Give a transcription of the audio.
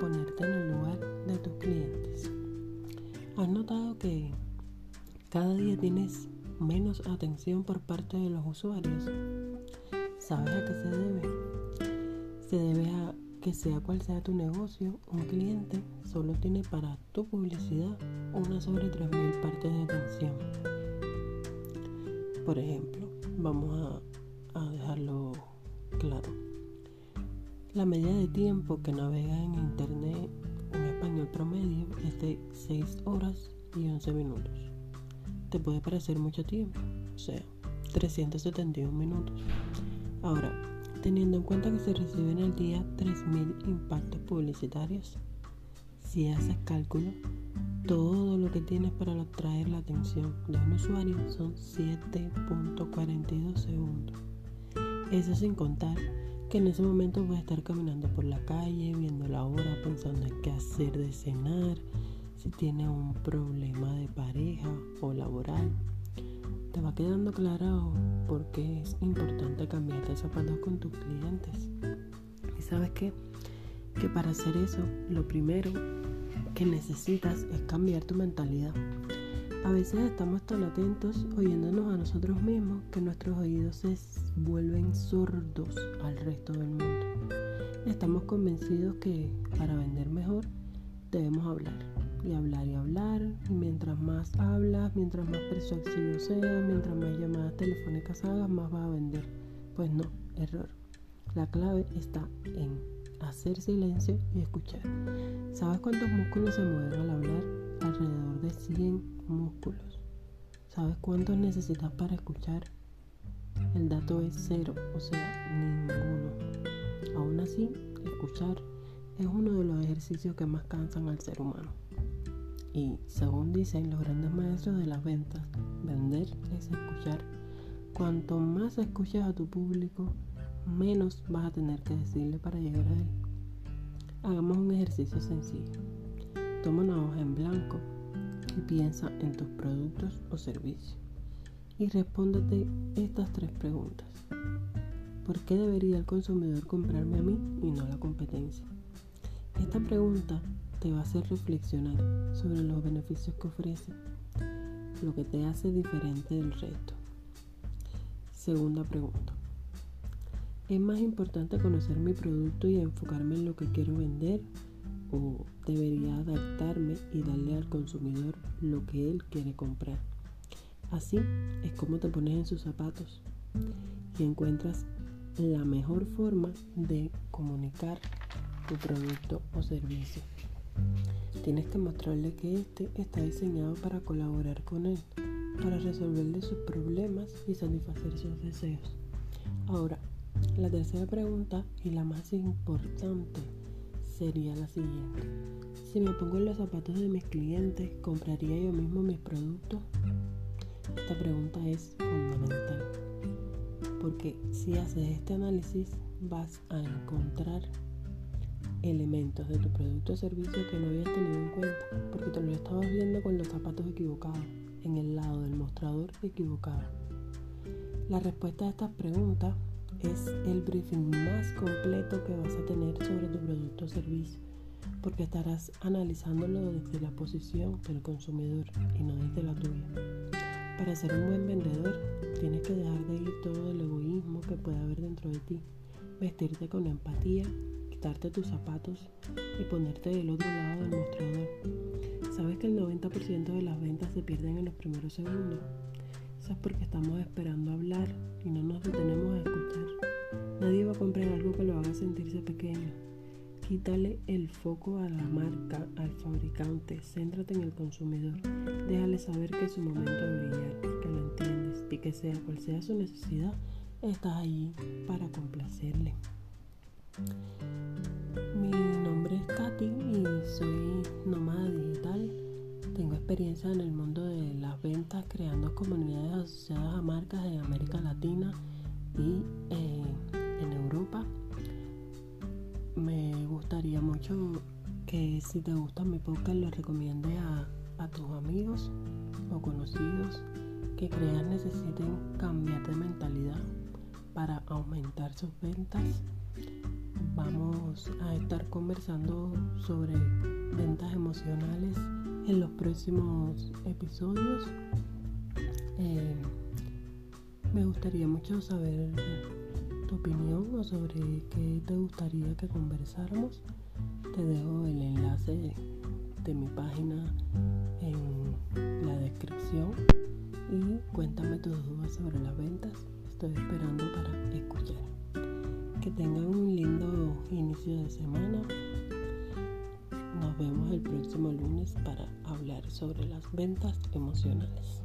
ponerte en el lugar de tus clientes. ¿Has notado que cada día tienes menos atención por parte de los usuarios? ¿Sabes a qué se debe? Se debe a que sea cual sea tu negocio, un cliente solo tiene para tu publicidad una sobre 3.000 partes de atención. Por ejemplo, vamos a dejarlo claro. La media de tiempo que navega en Internet un español promedio es de 6 horas y 11 minutos. Te puede parecer mucho tiempo, o sea, 371 minutos. Ahora, teniendo en cuenta que se reciben al día 3.000 impactos publicitarios, si haces cálculo, todo lo que tienes para atraer la atención de un usuario son 7.42 segundos. Eso sin contar que en ese momento voy a estar caminando por la calle, viendo la hora, pensando en qué hacer de cenar, si tiene un problema de pareja o laboral te va quedando claro por qué es importante cambiar de zapatos con tus clientes. Y sabes qué? Que para hacer eso, lo primero que necesitas es cambiar tu mentalidad. A veces estamos tan atentos oyéndonos a nosotros mismos que nuestros oídos se vuelven sordos al resto del mundo. Estamos convencidos que para vender mejor debemos hablar y hablar y hablar. Mientras más hablas, mientras más persuasivo sea, mientras más llamadas telefónicas hagas, más vas a vender. Pues no, error. La clave está en hacer silencio y escuchar. ¿Sabes cuántos músculos se mueven al hablar? Alrededor de 100 músculos. ¿Sabes cuántos necesitas para escuchar? El dato es cero, o sea, ninguno. Aún así, escuchar es uno de los ejercicios que más cansan al ser humano. Y según dicen los grandes maestros de las ventas, vender es escuchar. Cuanto más escuches a tu público, menos vas a tener que decirle para llegar a él. Hagamos un ejercicio sencillo. Toma una hoja en blanco y piensa en tus productos o servicios. Y respóndete estas tres preguntas. ¿Por qué debería el consumidor comprarme a mí y no a la competencia? Esta pregunta te va a hacer reflexionar sobre los beneficios que ofrece, lo que te hace diferente del resto. Segunda pregunta. ¿Es más importante conocer mi producto y enfocarme en lo que quiero vender o debería adaptarme y darle al consumidor lo que él quiere comprar? Así es como te pones en sus zapatos y encuentras la mejor forma de comunicar tu producto o servicio. Tienes que mostrarle que este está diseñado para colaborar con él, para resolverle sus problemas y satisfacer sus deseos. Ahora, la tercera pregunta y la más importante sería la siguiente. Si me pongo en los zapatos de mis clientes, ¿compraría yo mismo mis productos? Esta pregunta es fundamental, porque si haces este análisis vas a encontrar elementos de tu producto o servicio que no habías tenido en cuenta, porque te lo estabas viendo con los zapatos equivocados, en el lado del mostrador equivocado. La respuesta a estas preguntas es el briefing más completo que vas a tener sobre tu producto o servicio, porque estarás analizándolo desde la posición del consumidor y no desde la tuya. Para ser un buen vendedor, tienes que dejar de ir todo el egoísmo que puede haber dentro de ti, vestirte con empatía quitarte tus zapatos y ponerte del otro lado del mostrador. ¿Sabes que el 90% de las ventas se pierden en los primeros segundos? Porque estamos esperando hablar y no nos detenemos a escuchar. Nadie va a comprar algo que lo haga sentirse pequeño. Quítale el foco a la marca, al fabricante, céntrate en el consumidor. Déjale saber que es su momento de brillar, que lo entiendes y que sea cual sea su necesidad, estás allí para complacerle. Mi nombre es Katy y soy experiencia en el mundo de las ventas creando comunidades asociadas a marcas en América Latina y eh, en Europa. Me gustaría mucho que si te gusta mi podcast lo recomiendes a, a tus amigos o conocidos que crean necesiten cambiar de mentalidad para aumentar sus ventas vamos a estar conversando sobre ventas emocionales en los próximos episodios. Eh, me gustaría mucho saber tu opinión o sobre qué te gustaría que conversáramos. Te dejo el enlace de mi página en la descripción y cuéntame tus dudas sobre las ventas. Estoy esperando para escuchar. Que tengan un lindo inicio de semana. El próximo lunes para hablar sobre las ventas emocionales.